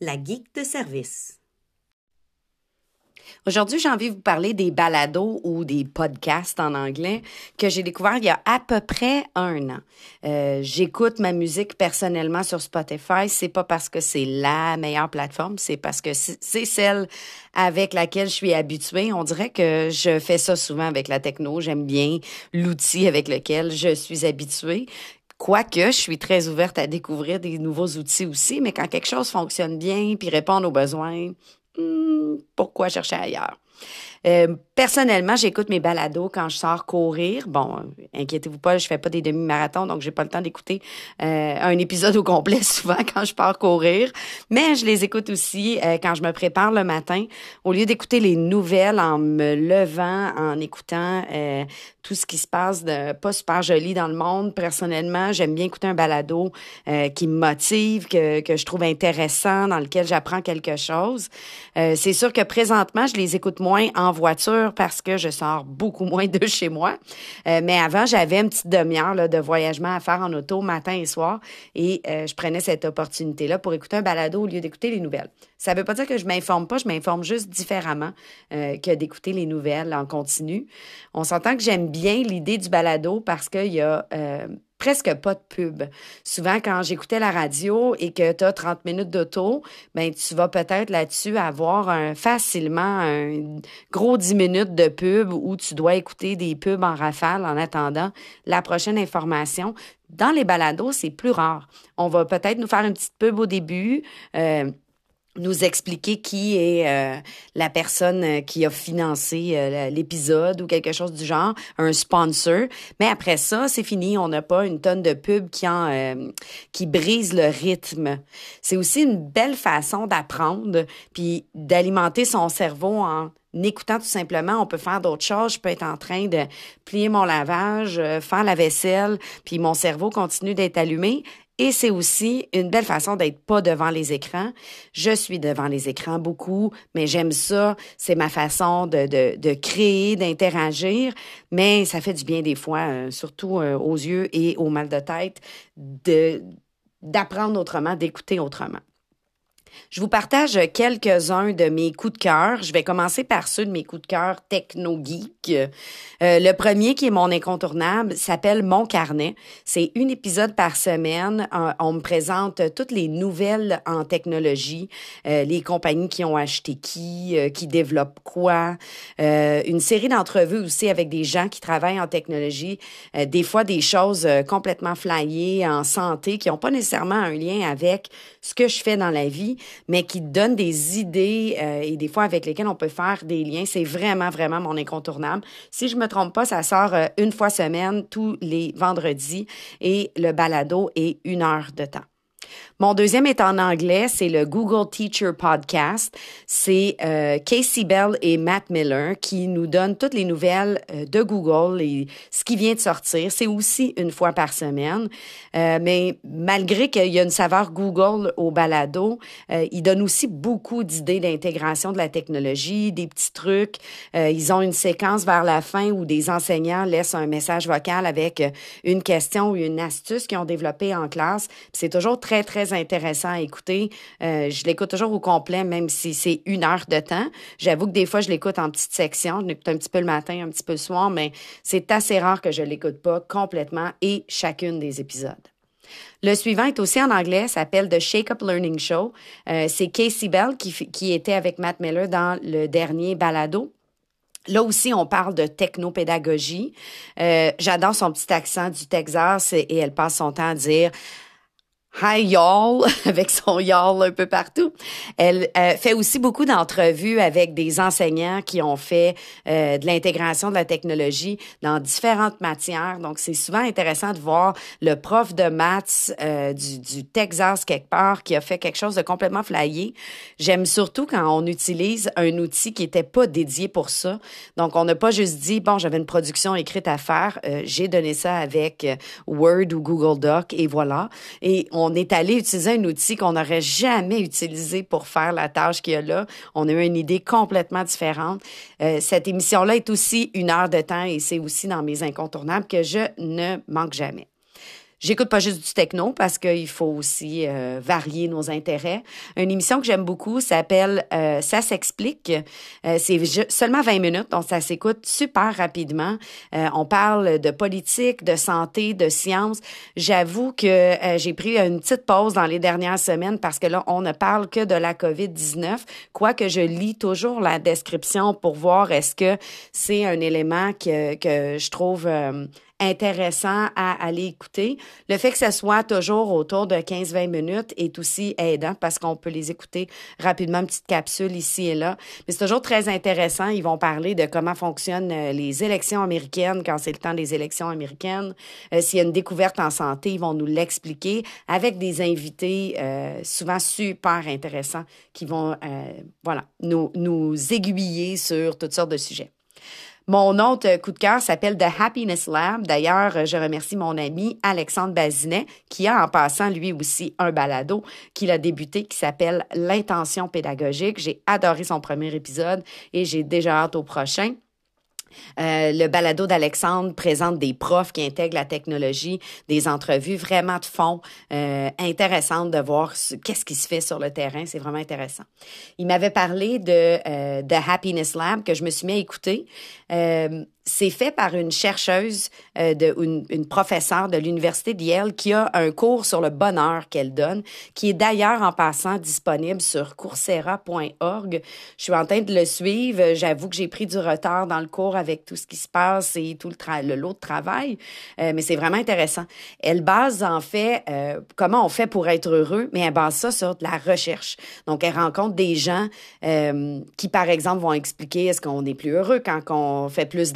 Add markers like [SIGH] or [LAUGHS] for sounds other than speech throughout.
la geek de service. Aujourd'hui, j'ai envie de vous parler des balados ou des podcasts en anglais que j'ai découvert il y a à peu près un an. Euh, J'écoute ma musique personnellement sur Spotify. C'est pas parce que c'est la meilleure plateforme, c'est parce que c'est celle avec laquelle je suis habituée. On dirait que je fais ça souvent avec la techno. J'aime bien l'outil avec lequel je suis habituée. Quoique, je suis très ouverte à découvrir des nouveaux outils aussi, mais quand quelque chose fonctionne bien puis répond aux besoins, hmm, pourquoi chercher ailleurs? Euh, personnellement, j'écoute mes balados quand je sors courir. Bon, inquiétez-vous pas, je fais pas des demi-marathons, donc j'ai pas le temps d'écouter euh, un épisode au complet [LAUGHS] souvent quand je pars courir. Mais je les écoute aussi euh, quand je me prépare le matin. Au lieu d'écouter les nouvelles en me levant, en écoutant tout ce qui se passe de pas super joli dans le monde, personnellement, j'aime bien écouter un balado qui me motive, que, que je trouve intéressant, dans lequel j'apprends quelque chose. C'est sûr que présentement, je les écoute moins voiture parce que je sors beaucoup moins de chez moi. Euh, mais avant, j'avais une petite demi-heure de voyagement à faire en auto matin et soir et euh, je prenais cette opportunité-là pour écouter un balado au lieu d'écouter les nouvelles. Ça ne veut pas dire que je m'informe pas, je m'informe juste différemment euh, que d'écouter les nouvelles en continu. On s'entend que j'aime bien l'idée du balado parce qu'il y a presque pas de pub. Souvent, quand j'écoutais la radio et que tu as 30 minutes d'auto, ben tu vas peut-être là-dessus avoir un, facilement un gros 10 minutes de pub où tu dois écouter des pubs en rafale en attendant la prochaine information. Dans les balados, c'est plus rare. On va peut-être nous faire une petite pub au début. Euh, nous expliquer qui est euh, la personne euh, qui a financé euh, l'épisode ou quelque chose du genre, un sponsor. Mais après ça, c'est fini. On n'a pas une tonne de pubs qui en qui brise le rythme. C'est aussi une belle façon d'apprendre puis d'alimenter son cerveau en écoutant tout simplement, on peut faire d'autres choses. Je peux être en train de plier mon lavage, faire la vaisselle, puis mon cerveau continue d'être allumé et c'est aussi une belle façon d'être pas devant les écrans. Je suis devant les écrans beaucoup, mais j'aime ça. C'est ma façon de, de, de créer, d'interagir. Mais ça fait du bien des fois, euh, surtout euh, aux yeux et au mal de tête, de d'apprendre autrement, d'écouter autrement. Je vous partage quelques-uns de mes coups de cœur. Je vais commencer par ceux de mes coups de cœur techno-geek. Euh, le premier, qui est mon incontournable, s'appelle Mon carnet. C'est un épisode par semaine. on me présente toutes les nouvelles en technologie, euh, les compagnies qui ont acheté qui, euh, qui développent quoi. une série d'entrevues aussi avec des gens qui travaillent en technologie. des fois, des choses complètement flyées en santé qui n'ont pas nécessairement un lien avec ce que je fais dans la vie, mais qui donne des idées euh, et des fois avec lesquelles on peut faire des liens. C'est vraiment, vraiment mon incontournable. Si je me trompe pas, ça sort euh, une fois semaine, tous les vendredis, et le balado est une heure de temps. Mon deuxième est en anglais, c'est le Google Teacher Podcast. C'est euh, Casey Bell et Matt Miller qui nous donnent toutes les nouvelles euh, de Google et ce qui vient de sortir. C'est aussi une fois par semaine. Euh, mais malgré qu'il y a une saveur Google au balado, euh, ils donnent aussi beaucoup d'idées d'intégration de la technologie, des petits trucs. Euh, ils ont une séquence vers la fin où des enseignants laissent un message vocal avec une question ou une astuce qu'ils ont développée en classe. C'est toujours très, très intéressant à écouter. Euh, je l'écoute toujours au complet, même si c'est une heure de temps. J'avoue que des fois, je l'écoute en petites sections. Je l'écoute un petit peu le matin, un petit peu le soir, mais c'est assez rare que je l'écoute pas complètement et chacune des épisodes. Le suivant est aussi en anglais, s'appelle The Shake Up Learning Show. Euh, c'est Casey Bell qui, qui était avec Matt Miller dans le dernier balado. Là aussi, on parle de technopédagogie. Euh, J'adore son petit accent du Texas et elle passe son temps à dire Hi y'all, [LAUGHS] avec son y'all un peu partout. Elle euh, fait aussi beaucoup d'entrevues avec des enseignants qui ont fait euh, de l'intégration de la technologie dans différentes matières. Donc, c'est souvent intéressant de voir le prof de maths euh, du, du, Texas quelque part qui a fait quelque chose de complètement flyé. J'aime surtout quand on utilise un outil qui était pas dédié pour ça. Donc, on n'a pas juste dit, bon, j'avais une production écrite à faire, j'ai donné ça avec Word ou Google Doc et voilà. Est allé utiliser un outil qu'on n'aurait jamais utilisé pour faire la tâche qu'il y a là. On a eu une idée complètement différente. Euh, cette émission-là est aussi une heure de temps et c'est aussi dans mes incontournables que je ne manque jamais. J'écoute pas juste du techno parce qu'il faut aussi euh, varier nos intérêts. Une émission que j'aime beaucoup s'appelle euh, Ça s'explique. Euh, c'est seulement 20 minutes, donc ça s'écoute super rapidement. on parle de politique, de santé, de science. J'avoue que j'ai pris une petite pause dans les dernières semaines parce que là, on ne parle que de la COVID-19, quoique je lis toujours la description pour voir est-ce que c'est un élément que, que je trouve intéressant à aller écouter. Le fait que ce soit toujours autour de 15-20 minutes est aussi aidant parce qu'on peut les écouter rapidement, une petite capsule ici et là. Mais c'est toujours très intéressant. Ils vont parler de comment fonctionnent euh, les élections américaines quand c'est le temps des élections américaines. Euh, s'il y a une découverte en santé, ils vont nous l'expliquer avec des invités euh, souvent super intéressants qui vont, voilà, nous, nous aiguiller sur toutes sortes de sujets. Mon autre coup de cœur s'appelle The Happiness Lab. D'ailleurs, je remercie mon ami Alexandre Bazinet, qui a en passant lui aussi un balado qu'il a débuté qui s'appelle L'intention pédagogique. J'ai adoré son premier épisode et j'ai déjà hâte au prochain. Euh, le balado d'Alexandre présente des profs qui intègrent la technologie, des entrevues vraiment de fond, euh, intéressantes de voir qu'est-ce qui se fait sur le terrain. C'est vraiment intéressant. Il m'avait parlé de euh, The Happiness Lab que je me suis mis à écouter. C'est fait par une chercheuse, euh, de, une, une, professeure de l'Université de Yale qui a un cours sur le bonheur qu'elle donne, qui est d'ailleurs en passant disponible sur coursera.org. Je suis en train de le suivre. J'avoue que j'ai pris du retard dans le cours avec tout ce qui se passe et tout le, le lot de travail, euh, mais c'est vraiment intéressant. Elle base en fait euh, comment on fait pour être heureux, mais elle base ça sur de la recherche. Donc, elle rencontre des gens euh, qui, par exemple, vont expliquer est-ce qu'on est plus heureux quand on fait plus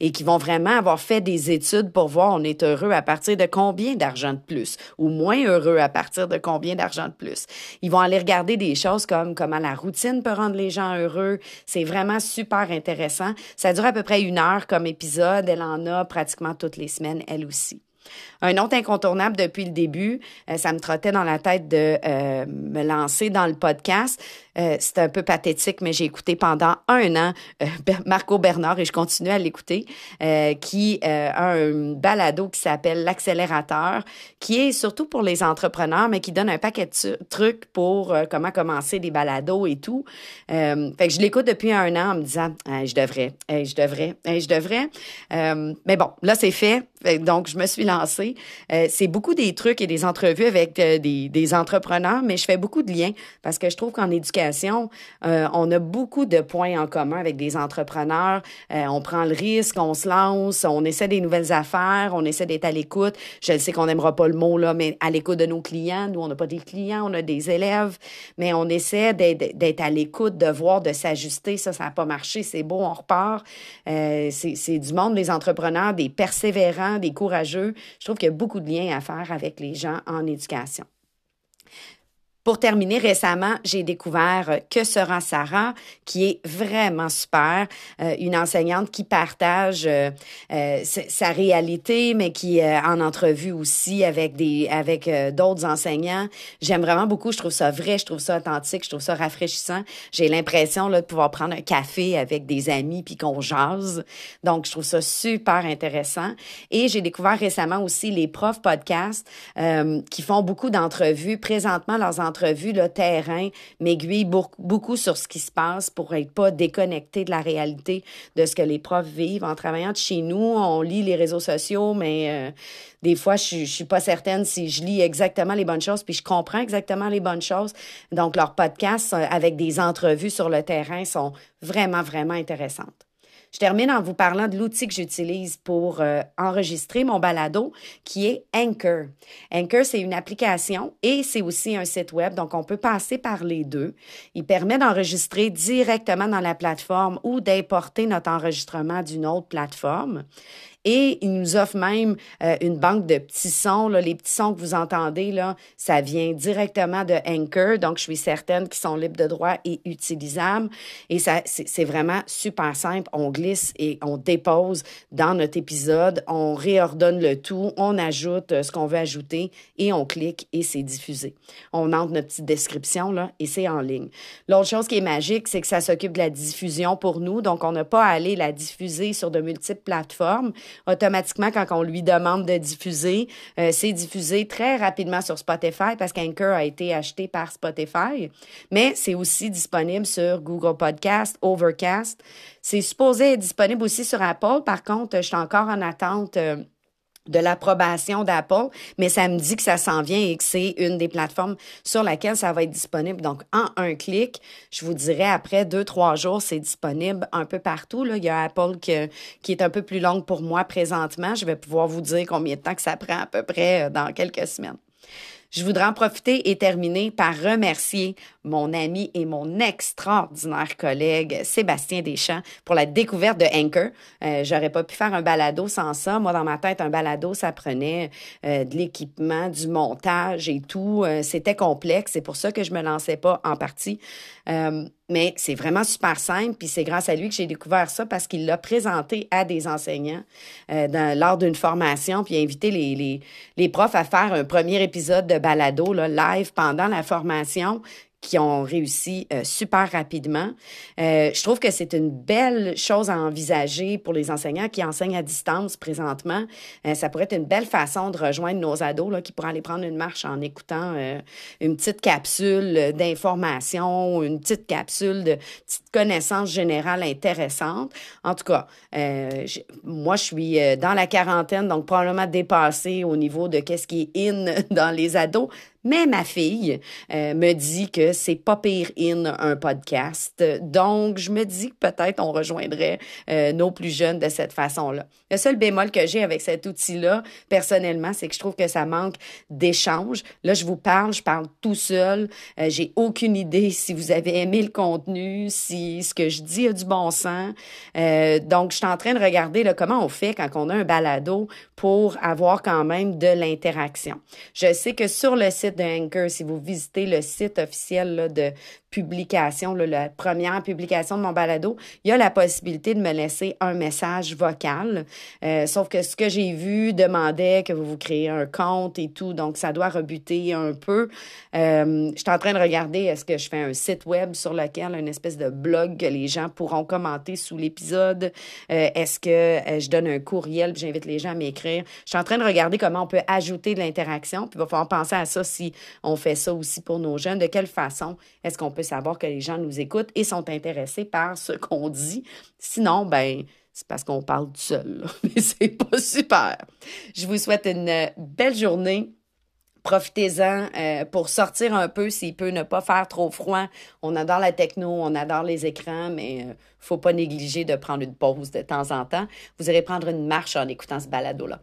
et qui vont vraiment avoir fait des études pour voir on est heureux à partir de combien d'argent de plus ou moins heureux à partir de combien d'argent de plus. Ils vont aller regarder des choses comme comment la routine peut rendre les gens heureux. C'est vraiment super intéressant. Ça dure à peu près une heure comme épisode. Elle en a pratiquement toutes les semaines, elle aussi. Un autre incontournable depuis le début, euh, ça me trottait dans la tête de euh, me lancer dans le podcast. Euh, c'est un peu pathétique, mais j'ai écouté pendant un an Marco Bernard et je continue à l'écouter, qui a un balado qui s'appelle l'accélérateur, qui est surtout pour les entrepreneurs, mais qui donne un paquet de trucs pour comment commencer des balados et tout. fait je l'écoute depuis un an en me disant, je devrais, je devrais, je devrais. mais bon, là c'est fait, donc je me suis lancée. Euh, c'est beaucoup des trucs et des entrevues avec euh, des, entrepreneurs, mais je fais beaucoup de liens parce que je trouve qu'en éducation, euh, on a beaucoup de points en commun avec des entrepreneurs. on prend le risque, on se lance, on essaie des nouvelles affaires, on essaie d'être à l'écoute. Je sais qu'on n'aimera pas le mot, là, mais à l'écoute de nos clients. Nous, on n'a pas des clients, on a des élèves, mais on essaie d'être à l'écoute, de voir, de s'ajuster. Ça, ça n'a pas marché, c'est beau, on repart. c'est du monde, des entrepreneurs, des persévérants, des courageux. Je trouve qu'il y a beaucoup de liens à faire avec les gens en éducation. Pour terminer, récemment, j'ai découvert euh, Que sera Sarah, qui est vraiment super, euh, une enseignante qui partage euh, sa réalité, mais qui en entrevue aussi avec des avec d'autres enseignants. J'aime vraiment beaucoup. Je trouve ça vrai, je trouve ça authentique, je trouve ça rafraîchissant. J'ai l'impression là de pouvoir prendre un café avec des amis puis qu'on jase. Donc, je trouve ça super intéressant. Et j'ai découvert récemment aussi les profs podcasts qui font beaucoup d'entrevues. Présentement, leurs entrevue, le terrain m'aiguille beaucoup sur ce qui se passe pour être pas déconnecté de la réalité de ce que les profs vivent. En travaillant de chez nous, on lit les réseaux sociaux, mais euh, des fois, je, je suis pas certaine si je lis exactement les bonnes choses, puis je comprends exactement les bonnes choses. Donc, leurs podcasts euh, avec des entrevues sur le terrain sont vraiment, vraiment intéressantes. Je termine en vous parlant de l'outil que j'utilise pour euh, enregistrer mon balado, qui est Anchor. Anchor, c'est une application et c'est aussi un site web, donc on peut passer par les deux. Il permet d'enregistrer directement dans la plateforme ou d'importer notre enregistrement d'une autre plateforme. Et il nous offre même euh, une banque de petits sons. Là. Les petits sons que vous entendez, là, ça vient directement de Anchor. Donc, je suis certaine qu'ils sont libres de droit et utilisables. Et ça, c'est vraiment super simple. On glisse et on dépose dans notre épisode. On réordonne le tout. On ajoute euh, ce qu'on veut ajouter et on clique et c'est diffusé. On entre notre petite description là et c'est en ligne. L'autre chose qui est magique, c'est que ça s'occupe de la diffusion pour nous. Donc, on n'a pas à aller la diffuser sur de multiples plateformes automatiquement, quand on lui demande de diffuser, euh, c'est diffusé très rapidement sur Spotify parce qu'Anchor a été acheté par Spotify. Mais c'est aussi disponible sur Google Podcast, Overcast. C'est supposé être disponible aussi sur Apple. Par contre, je suis encore en attente. Euh, de l'approbation d'Apple, mais ça me dit que ça s'en vient et que c'est une des plateformes sur laquelle ça va être disponible. Donc, en un clic, je vous dirais après deux, trois jours, c'est disponible un peu partout. Là. Il y a Apple qui est un peu plus longue pour moi présentement. Je vais pouvoir vous dire combien de temps que ça prend à peu près euh, dans quelques semaines. Je voudrais en profiter et terminer par remercier mon ami et mon extraordinaire collègue Sébastien Deschamps pour la découverte de Anchor. Euh, J'aurais pas pu faire un balado sans ça. Moi, dans ma tête, un balado, ça prenait euh, de l'équipement, du montage et tout. Euh, C'était complexe. C'est pour ça que je me lançais pas en partie. Mais c'est vraiment super simple, puis c'est grâce à lui que j'ai découvert ça parce qu'il l'a présenté à des enseignants euh, lors d'une formation, puis a invité les, les, les, profs à faire un premier épisode de balado live pendant la formation qui ont réussi euh, super rapidement. Euh, je trouve que c'est une belle chose à envisager pour les enseignants qui enseignent à distance présentement. Euh, ça pourrait être une belle façon de rejoindre nos ados là, qui pourraient aller prendre une marche en écoutant une petite capsule d'information, une petite capsule de petite connaissance générale intéressante. En tout cas, moi, je suis dans la quarantaine, donc probablement dépassée au niveau de qu'est-ce qui est in [LAUGHS] dans les ados. Mais ma fille euh, me dit que c'est pas pire in un podcast. Donc, je me dis que peut-être on rejoindrait euh, nos plus jeunes de cette façon-là. Le seul bémol que j'ai avec cet outil-là, personnellement, c'est que je trouve que ça manque d'échange. Là, je vous parle, je parle tout seul. Euh, j'ai aucune idée si vous avez aimé le contenu, si ce que je dis a du bon sens. donc, je suis en train de regarder comment on fait quand on a un balado pour avoir quand même de l'interaction. Je sais que sur le site de Anchor, si vous visitez le site officiel de publication, la première publication de mon balado, il y a la possibilité de me laisser un message vocal. Euh, sauf que ce que j'ai vu demandait que vous vous créez un compte et tout, donc ça doit rebuter un peu. Euh, je suis en train de regarder est-ce que je fais un site web sur lequel une espèce de blog que les gens pourront commenter sous l'épisode? Euh, est-ce que je donne un courriel puis j'invite les gens à m'écrire? Je suis en train de regarder comment on peut ajouter de l'interaction. Puis il va falloir penser à ça si on fait ça aussi pour nos jeunes. De quelle façon est-ce qu'on peut savoir que les gens nous écoutent et sont intéressés par ce qu'on dit. Sinon, ben, c'est parce qu'on parle tout seul. [LAUGHS] Mais c'est pas super. Je vous souhaite une belle journée. Profitez-en euh, pour sortir un peu s'il peut ne pas faire trop froid. On adore la techno, on adore les écrans, mais euh, faut pas négliger de prendre une pause de temps en temps. Vous irez prendre une marche en écoutant ce balado-là.